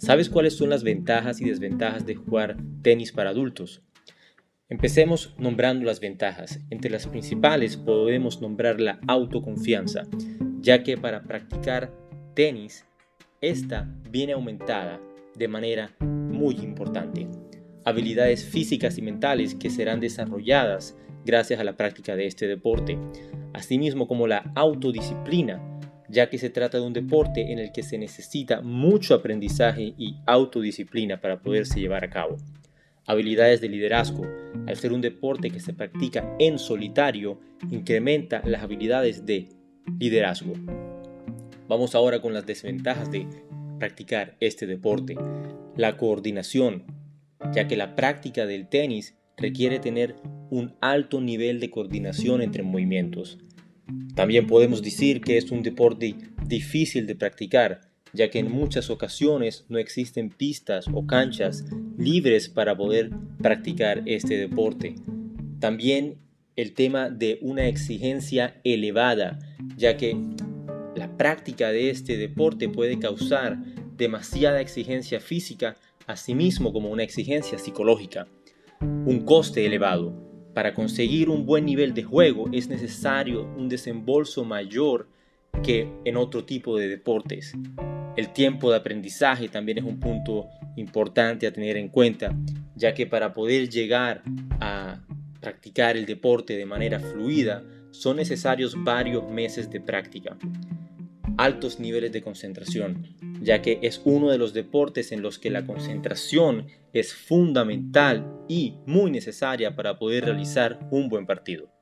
¿Sabes cuáles son las ventajas y desventajas de jugar tenis para adultos? Empecemos nombrando las ventajas. Entre las principales podemos nombrar la autoconfianza, ya que para practicar tenis, esta viene aumentada de manera muy importante. Habilidades físicas y mentales que serán desarrolladas gracias a la práctica de este deporte, asimismo como la autodisciplina, ya que se trata de un deporte en el que se necesita mucho aprendizaje y autodisciplina para poderse llevar a cabo habilidades de liderazgo. Al ser un deporte que se practica en solitario, incrementa las habilidades de liderazgo. Vamos ahora con las desventajas de practicar este deporte. La coordinación, ya que la práctica del tenis requiere tener un alto nivel de coordinación entre movimientos. También podemos decir que es un deporte difícil de practicar, ya que en muchas ocasiones no existen pistas o canchas libres para poder practicar este deporte. También el tema de una exigencia elevada, ya que la práctica de este deporte puede causar demasiada exigencia física, asimismo como una exigencia psicológica. Un coste elevado. Para conseguir un buen nivel de juego es necesario un desembolso mayor que en otro tipo de deportes. El tiempo de aprendizaje también es un punto importante a tener en cuenta, ya que para poder llegar a practicar el deporte de manera fluida son necesarios varios meses de práctica. Altos niveles de concentración, ya que es uno de los deportes en los que la concentración es fundamental y muy necesaria para poder realizar un buen partido.